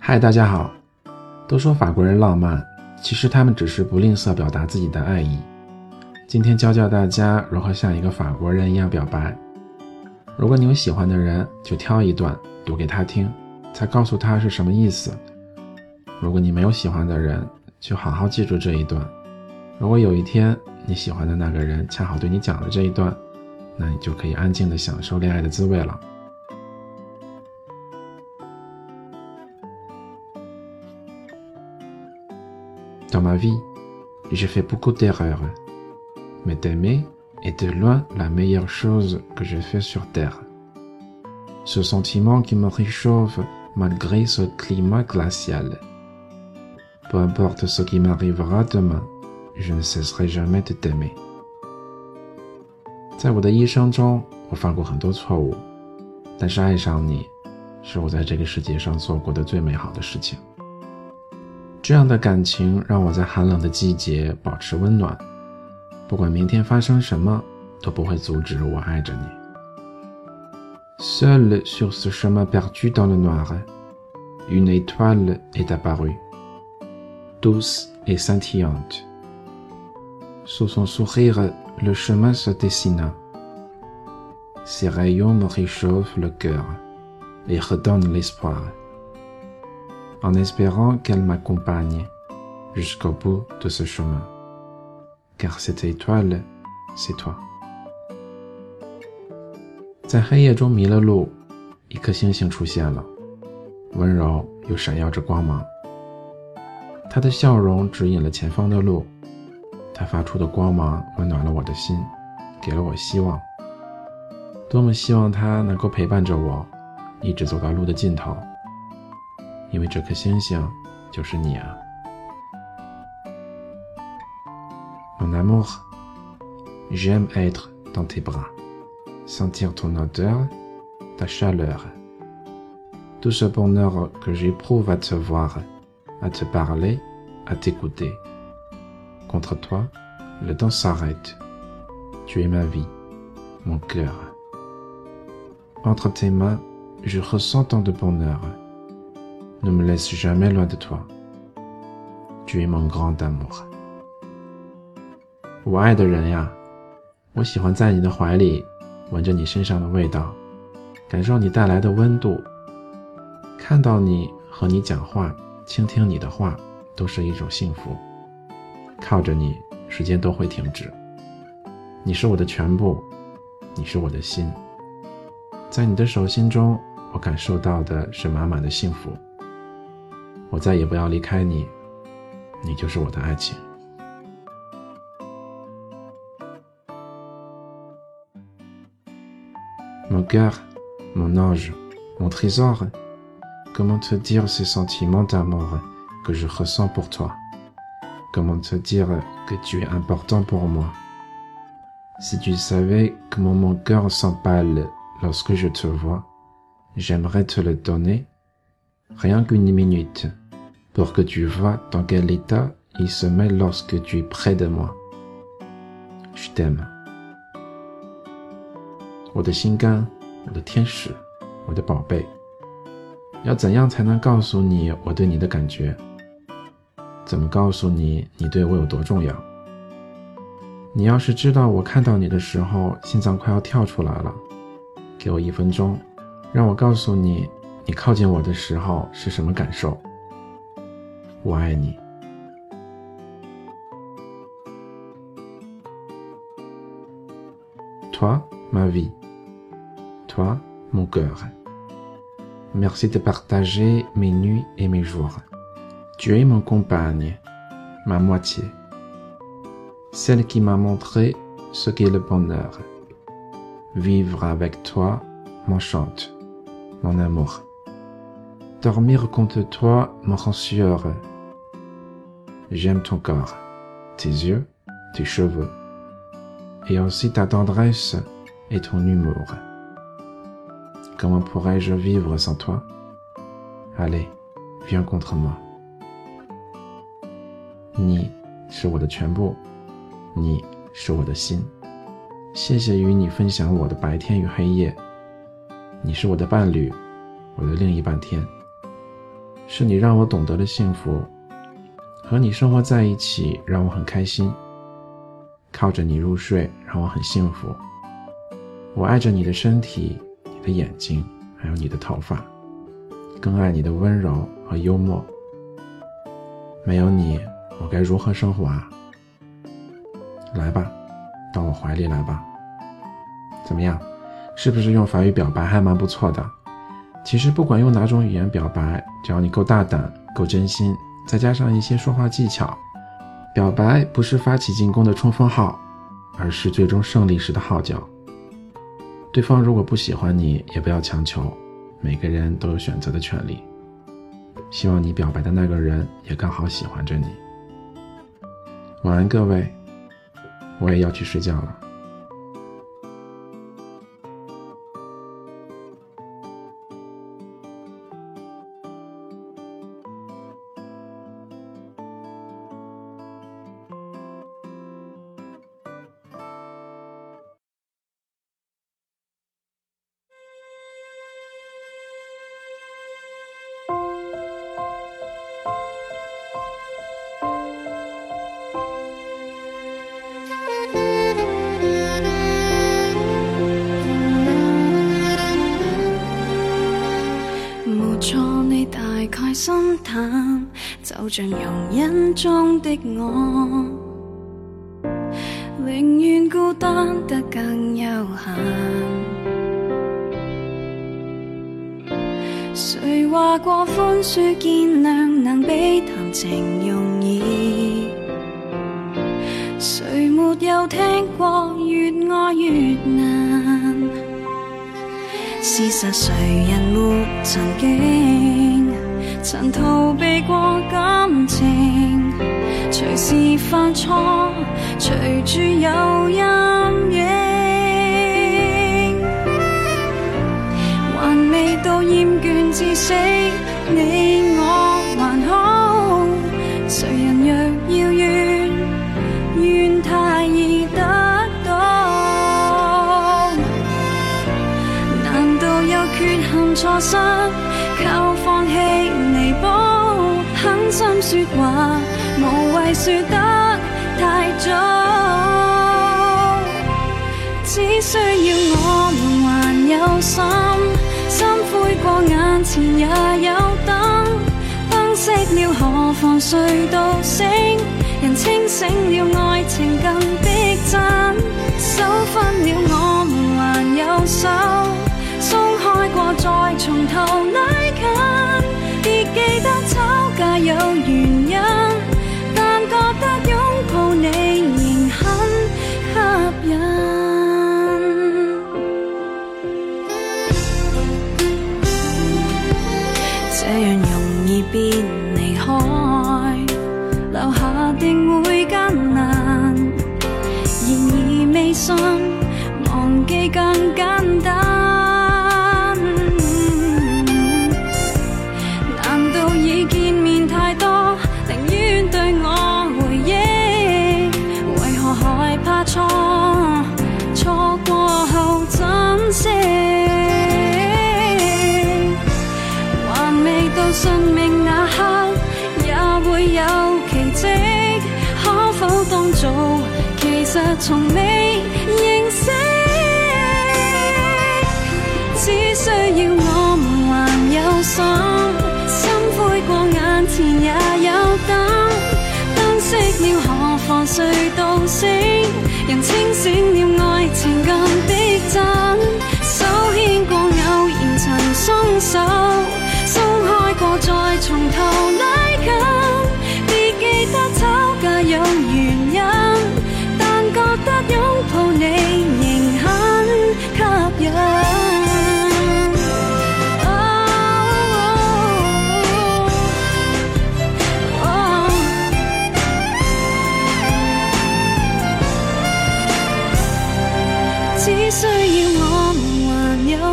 嗨，大家好。都说法国人浪漫，其实他们只是不吝啬表达自己的爱意。今天教教大家如何像一个法国人一样表白。如果你有喜欢的人，就挑一段读给他听，再告诉他是什么意思。如果你没有喜欢的人，就好好记住这一段。如果有一天你喜欢的那个人恰好对你讲了这一段，那你就可以安静的享受恋爱的滋味了。Dans ma vie, j'ai fait beaucoup d'erreurs. Mais t'aimer est de loin la meilleure chose que j'ai fait sur Terre. Ce sentiment qui me réchauffe malgré ce climat glacial. Peu importe ce qui m'arrivera demain, je ne cesserai jamais de t'aimer. 在我的一生中，我犯过很多错误，但是爱上你，是我在这个世界上做过的最美好的事情。这样的感情让我在寒冷的季节保持温暖， 不管明天发生什么，都不会阻止我爱着你。Seul sur ce chemin perdu dans le noir, une étoile est apparue, douce et scintillante. Sous son sourire, le chemin se dessina. Ses rayons me réchauffent le cœur et redonnent l'espoir en espérant qu'elle m'accompagne jusqu'au bout de ce chemin. Car cette étoile, c'est toi. 在黑夜中迷了路，一颗星星出现了，温柔又闪耀着光芒。他的笑容指引了前方的路，他发出的光芒温暖了我的心，给了我希望。多么希望他能够陪伴着我，一直走到路的尽头。因为这颗星星就是你啊 amour, j'aime être dans tes bras, sentir ton odeur, ta chaleur, tout ce bonheur que j'éprouve à te voir, à te parler, à t'écouter. Contre toi, le temps s'arrête. Tu es ma vie, mon cœur. Entre tes mains, je ressens tant de bonheur. Ne me laisse jamais loin de toi. Tu es mon grand amour. 我爱的人呀，我喜欢在你的怀里，闻着你身上的味道，感受你带来的温度。看到你和你讲话，倾听你的话，都是一种幸福。靠着你，时间都会停止。你是我的全部，你是我的心。在你的手心中，我感受到的是满满的幸福。我再也不要离开你，你就是我的爱情。Mon cœur, mon ange, mon trésor, comment te dire ces sentiments d'amour que je ressens pour toi? Comment te dire que tu es important pour moi? Si tu savais comment mon cœur s'empale lorsque je te vois, j'aimerais te le donner, rien qu'une minute pour que tu vois dans quel état il se met lorsque tu es près de moi. Je t'aime. 我的心肝，我的天使，我的宝贝，要怎样才能告诉你我对你的感觉？怎么告诉你你对我有多重要？你要是知道我看到你的时候心脏快要跳出来了，给我一分钟，让我告诉你你靠近我的时候是什么感受？我爱你。toi ma vie, toi mon cœur. Merci de partager mes nuits et mes jours. Tu es mon compagne, ma moitié, celle qui m'a montré ce qu'est le bonheur. Vivre avec toi m'enchante, mon amour. Dormir contre toi me rend. J'aime ton corps, tes yeux, tes cheveux, et aussi ta tendresse et ton humour. Comment pourrais-je vivre sans toi Allez, viens contre moi. 你是我的全部，你是我的心。谢谢与你分享我的白天与黑夜。你是我的伴侣，我的另一半天。是你让我懂得了幸福，和你生活在一起让我很开心。靠着你入睡让我很幸福。我爱着你的身体、的眼睛，还有你的头发，更爱你的温柔和幽默。没有你。我该如何生活啊？来吧，到我怀里来吧。怎么样？是不是用法语表白还蛮不错的？其实不管用哪种语言表白，只要你够大胆、够真心，再加上一些说话技巧，表白不是发起进攻的冲锋号，而是最终胜利时的号角。对方如果不喜欢你，也不要强求，每个人都有选择的权利。希望你表白的那个人也刚好喜欢着你。晚安，各位，我也要去睡觉了。像容忍中的我，宁愿孤单得更悠闲。谁话过宽恕见谅能比谈情容易？谁没有听过越爱越难？事实谁人没曾经？曾逃避过感，是犯错，随住有阴影，还未到厌倦至死，你我还好。谁人若要怨，怨太易得到，难道有缺陷错失？靠放弃弥补，心说话，无谓说得太早。只需要我们还有心，心灰过眼前也有灯，灯熄了何妨睡到醒？人清醒了，爱情更逼真，手分了我们还有手。松开过，再从头拉近，别记得有原其实从未认识？只需要我们还有心，心灰过眼前也有灯，灯熄了何妨睡到醒？人清醒了，爱情更逼真。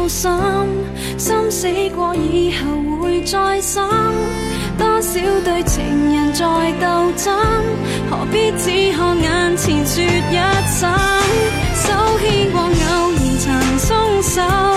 心，心死过以后会再生。多少对情人在斗争，何必只看眼前说一生？手牵过偶然曾松手。